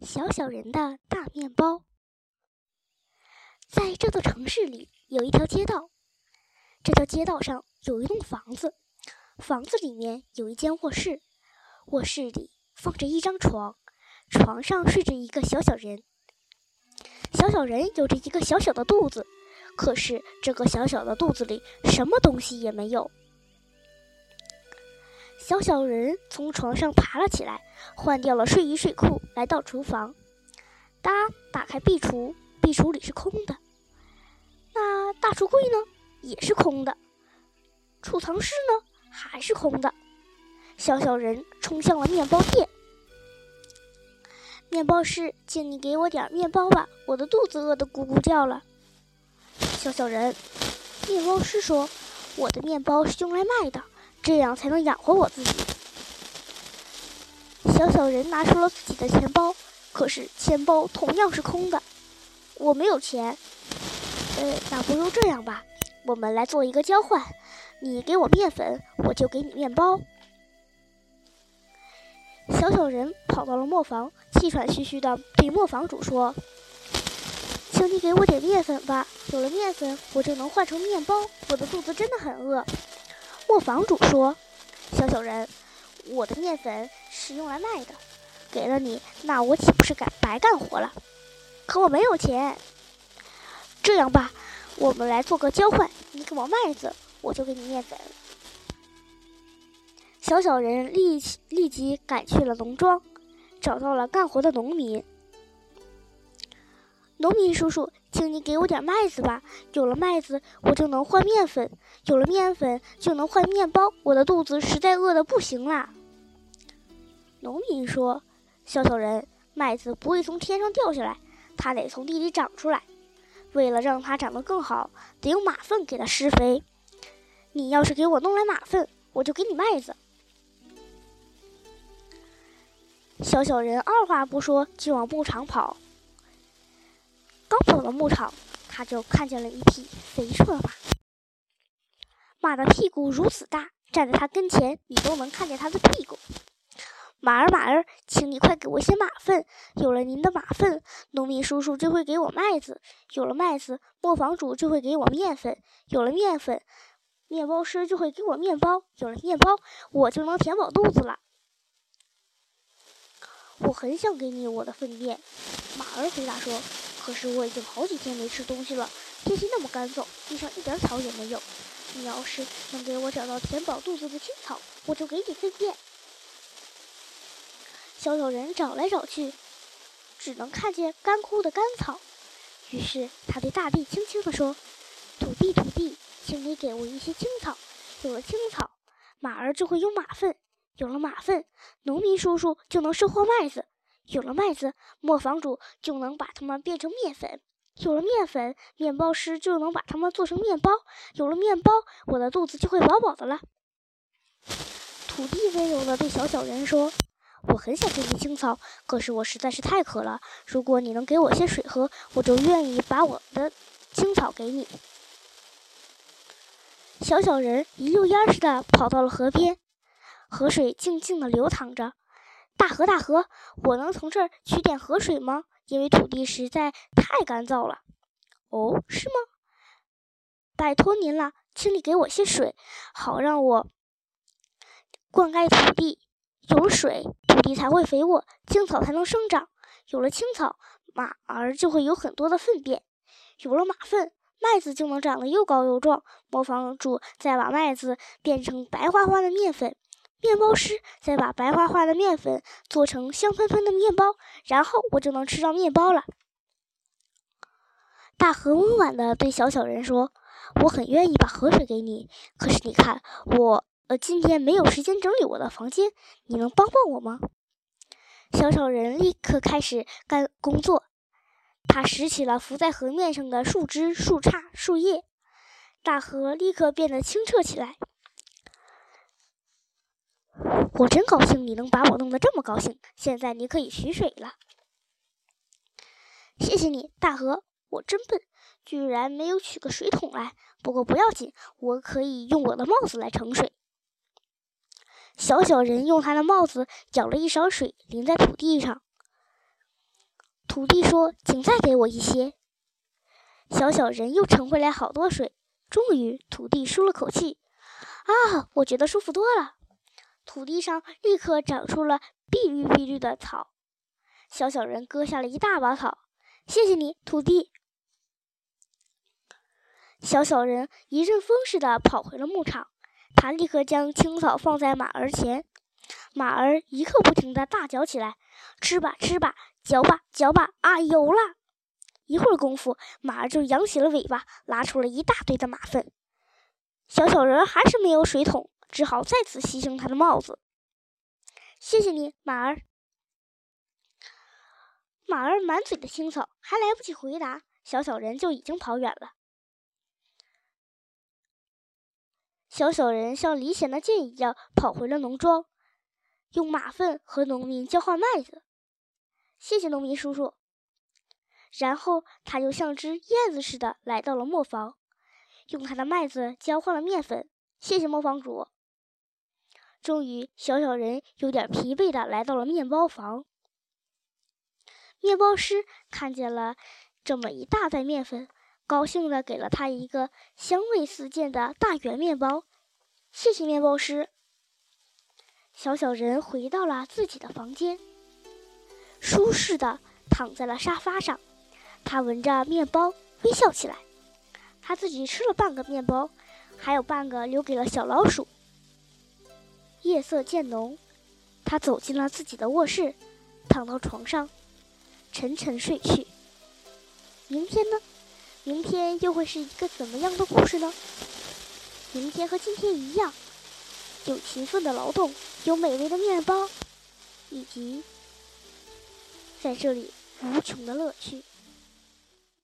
小小人的大面包。在这座城市里，有一条街道。这条街道上有一栋房子，房子里面有一间卧室，卧室里放着一张床，床上睡着一个小小人。小小人有着一个小小的肚子，可是这个小小的肚子里什么东西也没有。小小人从床上爬了起来，换掉了睡衣睡裤，来到厨房。他打开壁橱，壁橱里是空的。那大橱柜呢？也是空的。储藏室呢？还是空的。小小人冲向了面包店。面包师，请你给我点面包吧，我的肚子饿得咕咕叫了。小小人，面包师说：“我的面包是用来卖的。”这样才能养活我自己。小小人拿出了自己的钱包，可是钱包同样是空的。我没有钱。呃，那不如这样吧，我们来做一个交换，你给我面粉，我就给你面包。小小人跑到了磨坊，气喘吁吁地对磨坊主说：“请你给我点面粉吧，有了面粉，我就能换成面包。我的肚子真的很饿。”磨坊主说：“小小人，我的面粉是用来卖的，给了你，那我岂不是干白干活了？可我没有钱。这样吧，我们来做个交换，你给我麦子，我就给你面粉。”小小人立立即赶去了农庄，找到了干活的农民。农民叔叔，请你给我点麦子吧。有了麦子，我就能换面粉；有了面粉，就能换面包。我的肚子实在饿得不行啦。农民说：“小小人，麦子不会从天上掉下来，它得从地里长出来。为了让它长得更好，得用马粪给它施肥。你要是给我弄来马粪，我就给你麦子。”小小人二话不说，就往牧场跑。刚走到牧场，他就看见了一匹肥硕的马。马的屁股如此大，站在他跟前，你都能看见他的屁股。马儿，马儿，请你快给我些马粪。有了您的马粪，农民叔叔就会给我麦子；有了麦子，磨坊主就会给我面粉；有了面粉，面包师就会给我面包；有了面包，我就能填饱肚子了。我很想给你我的粪便，马儿回答说。可是我已经好几天没吃东西了，天气那么干燥，地上一点草也没有。你要是能给我找到填饱肚子的青草，我就给你粪便。小小人找来找去，只能看见干枯的干草。于是他对大地轻轻地说：“土地，土地，请你给我一些青草。有了青草，马儿就会有马粪；有了马粪，农民叔叔就能收获麦子。”有了麦子，磨坊主就能把它们变成面粉；有了面粉，面包师就能把它们做成面包；有了面包，我的肚子就会饱饱的了。土地温柔地对小小人说：“我很想给你青草，可是我实在是太渴了。如果你能给我些水喝，我就愿意把我的青草给你。”小小人一溜烟似的跑到了河边，河水静静地流淌着。大河，大河，我能从这儿取点河水吗？因为土地实在太干燥了。哦，是吗？拜托您了，请你给我些水，好让我灌溉土地。有了水，土地才会肥沃，青草才能生长。有了青草，马儿就会有很多的粪便。有了马粪，麦子就能长得又高又壮。磨坊主再把麦子变成白花花的面粉。面包师再把白花花的面粉做成香喷喷的面包，然后我就能吃到面包了。大河温婉地对小小人说：“我很愿意把河水给你，可是你看，我呃今天没有时间整理我的房间，你能帮帮我吗？”小小人立刻开始干工作，他拾起了浮在河面上的树枝、树杈、树叶，大河立刻变得清澈起来。我真高兴你能把我弄得这么高兴。现在你可以取水了。谢谢你，大河。我真笨，居然没有取个水桶来。不过不要紧，我可以用我的帽子来盛水。小小人用他的帽子舀了一勺水，淋在土地上。土地说：“请再给我一些。”小小人又盛回来好多水。终于，土地舒了口气：“啊，我觉得舒服多了。”土地上立刻长出了碧绿碧绿的草。小小人割下了一大把草，谢谢你，土地。小小人一阵风似的跑回了牧场，他立刻将青草放在马儿前，马儿一刻不停的大嚼起来：“吃吧，吃吧，嚼吧，嚼吧！”啊，有了！一会儿功夫，马儿就扬起了尾巴，拉出了一大堆的马粪。小小人还是没有水桶，只好再次牺牲他的帽子。谢谢你，马儿。马儿满嘴的青草，还来不及回答，小小人就已经跑远了。小小人像离弦的箭一样跑回了农庄，用马粪和农民交换麦子。谢谢农民叔叔。然后他又像只燕子似的来到了磨坊，用他的麦子交换了面粉。谢谢磨坊主。终于，小小人有点疲惫的来到了面包房。面包师看见了这么一大袋面粉，高兴的给了他一个香味四溅的大圆面包。谢谢面包师。小小人回到了自己的房间，舒适的躺在了沙发上。他闻着面包，微笑起来。他自己吃了半个面包，还有半个留给了小老鼠。夜色渐浓，他走进了自己的卧室，躺到床上，沉沉睡去。明天呢？明天又会是一个怎么样的故事呢？明天和今天一样，有勤奋的劳动，有美味的面包，以及在这里无穷的乐趣。